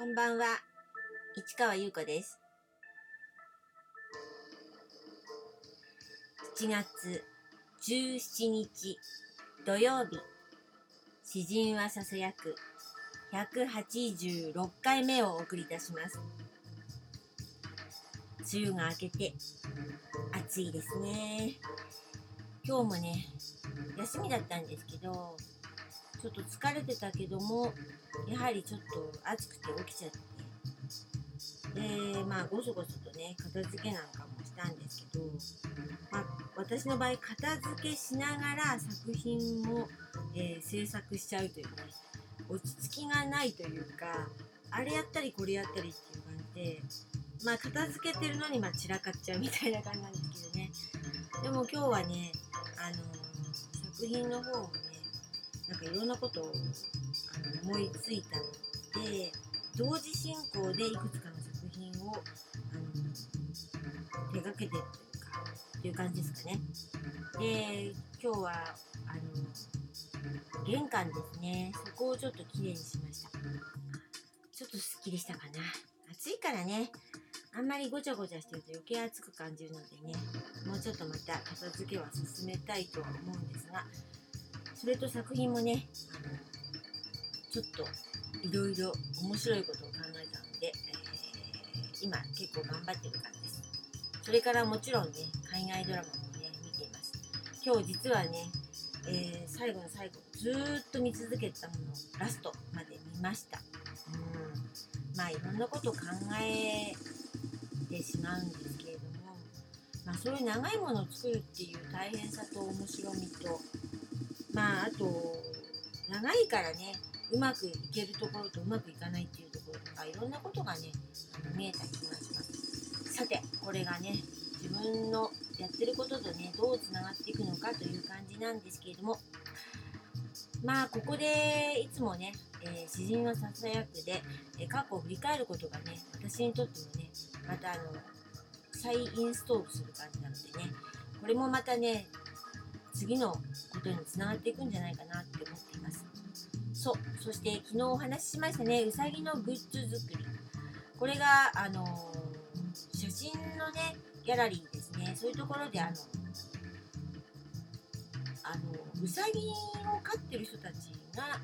こんばんは、市川優子です。7月17日土曜日、詩人はささやく186回目をお送りいたします。梅雨が明けて暑いですね。今日もね、休みだったんですけど、ちょっと疲れてたけども、やはりちょっと暑くて起きちゃって、で、まあ、ごそごそとね、片付けなんかもしたんですけど、まあ、私の場合、片付けしながら作品も、えー、制作しちゃうというね、落ち着きがないというか、あれやったりこれやったりっていう感じで、まあ、片付けてるのに、まあ、散らかっちゃうみたいな感じなんですけどね。でも今日はね、あのー、作品の方も、なんかいろんなことをあの思いついたので同時進行でいくつかの作品をあの手がけてるというかという感じですかね。で今日はあの玄関ですねそこをちょっときれいにしました。ちょっとすっきりしたかな。暑いからねあんまりごちゃごちゃしてると余計暑く感じるのでねもうちょっとまた片付けは進めたいと思うんですがそれと作品もねあのちょっといろいろ面白いことを考えたので、えー、今結構頑張ってる感じです。それからもちろんね海外ドラマもね見ています。今日実はね、えー、最後の最後ずっと見続けたものラストまで見ました。うん。まあいろんなこと考えてしまうんですけれどもまあそういう長いものを作るっていう大変さと面白みとまああと長いからねうまくいけるところとうまくいかないっていうところとかいろんなことがね見えた気がしますさてこれがね自分のやってることとねどうつながっていくのかという感じなんですけれども。まあここでいつもね、えー、詩人のささやくで、えー、過去を振り返ることがね私にとってもねまたあの再インストールする感じなのでねこれもまたね次のことにつながっていくんじゃないかなって思っています。そう、そして昨日お話ししましたね、うさぎのグッズ作り。これが、あのー、写真のね、ギャラリーですね、そういうところで、あの、あの、うさぎを飼ってる人たちが、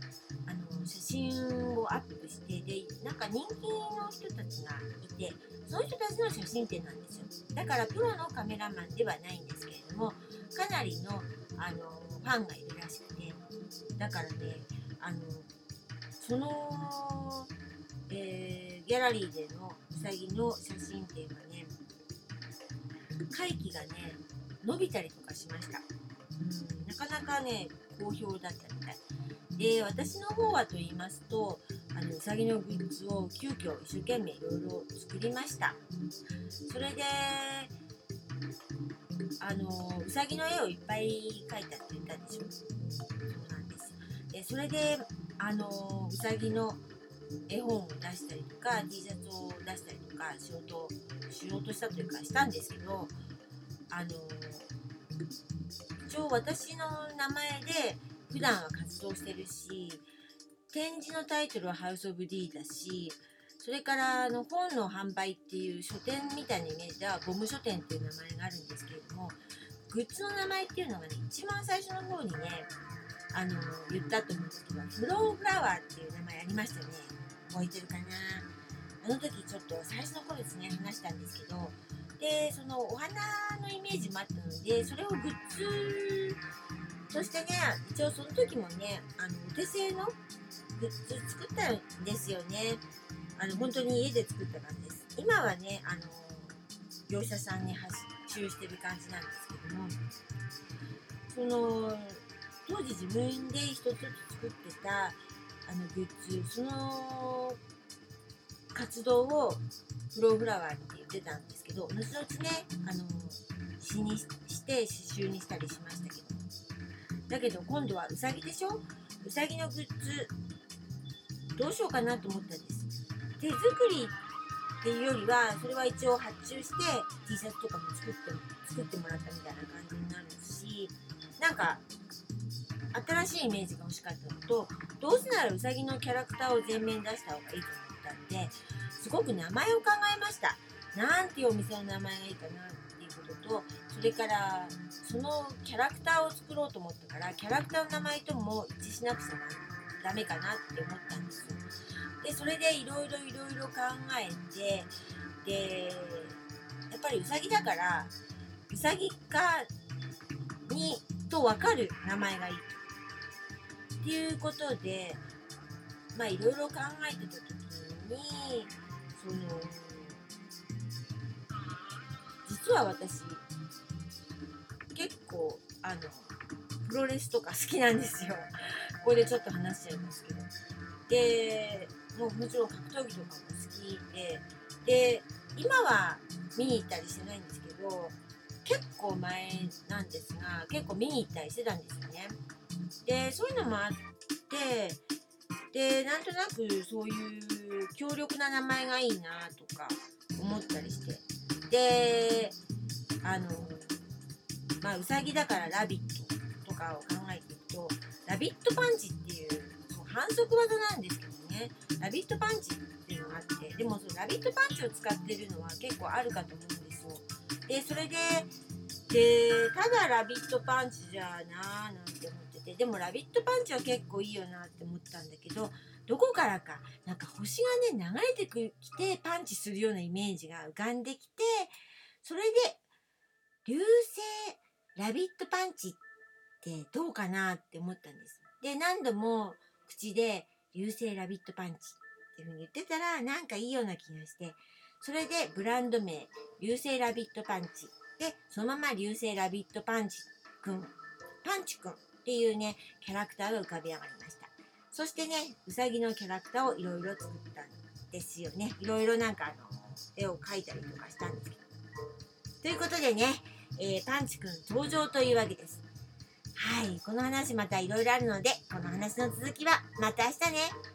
あの、写真をアップして、で、なんか人気の人たちがいて、その人たちの写真展なんですよ。だから、プロのカメラマンではないんですけれども、かなりのあのファンがいるらしくて。だからねあのその、えー、ギャラリーでのうさぎの写真展はね会期がね伸びたりとかしました。うんなかなかね好評だったみたい。で私の方はと言いますとあのうさぎのグッズを急遽一生懸命いろいろ作りました。それであのうさぎの絵をいっぱい描いたって言ったでしょ？そうなんです。でそれであのうさぎの絵本を出したりとか T シャツを出したりとかしようとしようとしたというかしたんですけどあの一応私の名前で普段は活動してるし展示のタイトルはハウス・オブ・ディーだしそれからあの本の販売っていう書店みたいなイメージではゴム書店っていう名前があるんですけれどもグッズの名前っていうのがね一番最初の方にねあの言ったと思うんですけどフローフラワーっていう名前ありましたよね覚えてるかな。あの時ちょっと最初の頃ですね話したんですけどでそのお花のイメージもあったのでそれをグッズとしてね一応その時もねあのお手製のグッズ作ったんですよね。あの本当に家で作った感じです。今はねあの業者さんに発注してる感じなんですけどもその当時自分で一つずつ作ってたあのグッズその活動をフローフラワーって言ってたんですけど後々ねあの詩にして刺繍にしたりしましたけど。だけど今度はうさぎでしょ？うさぎのグッズどうしようかなと思ったんです。手作りっていうよりはそれは一応発注して T シャツとかも作って作ってもらったみたいな感じになるしなんか新しいイメージが欲しかったのとどうせならうさぎのキャラクターを前面出した方がいいと思ったんですごく名前を考えました。なんていうお店の名前がいいかなっていうこととそれからそのキャラクターを作ろうと思ったからキャラクターの名前とも一致しなくちゃダメかなって思ったんですよでそれでいろいろいろいろ考えてでやっぱりうさぎだからうさぎかにと分かる名前がいいっていうことでまあいろいろ考えてた時にその実は私結構あのプロレスとか好きなんですよ。ここでちょっと話しちゃいますけど。でもうもちろん格闘技とかも好きでで今は見に行ったりしてないんですけど結構前なんですが結構見に行ったりしてたんですよね。でそういうのもあってでなんとなくそういう強力な名前がいいなとか思ったりしてであのまあうさぎだからラビットとかを考えていくとラビットパンチっていう反則技なんですけどね。ラビットパンチっていうのがあってでもそのラビットパンチを使ってるのは結構あるかと思うんですよ。でそれででただラビットパンチじゃなーなんて思っててでもラビットパンチは結構いいよなって思ったんだけどどこからかなんか星がね流れてきてパンチするようなイメージが浮かんできてそれで流星ラビットパンチってどうかなって思ったんです。で何度も口で流星ラビットパンチっていう風に言ってたらなんかいいような気がしてそれでブランド名流星ラビットパンチでそのまま流星ラビットパンチくんパンチくんっていうねキャラクターが浮かび上がりました。そしてねうさぎのキャラクターをいろいろ作ったんですよね。いろいろなんかあの絵を描いたりとかしたんですけど。ということでね、えー、パンチくん登場というわけです。はいこの話またいろいろあるのでこの話の続きはまた明日ね。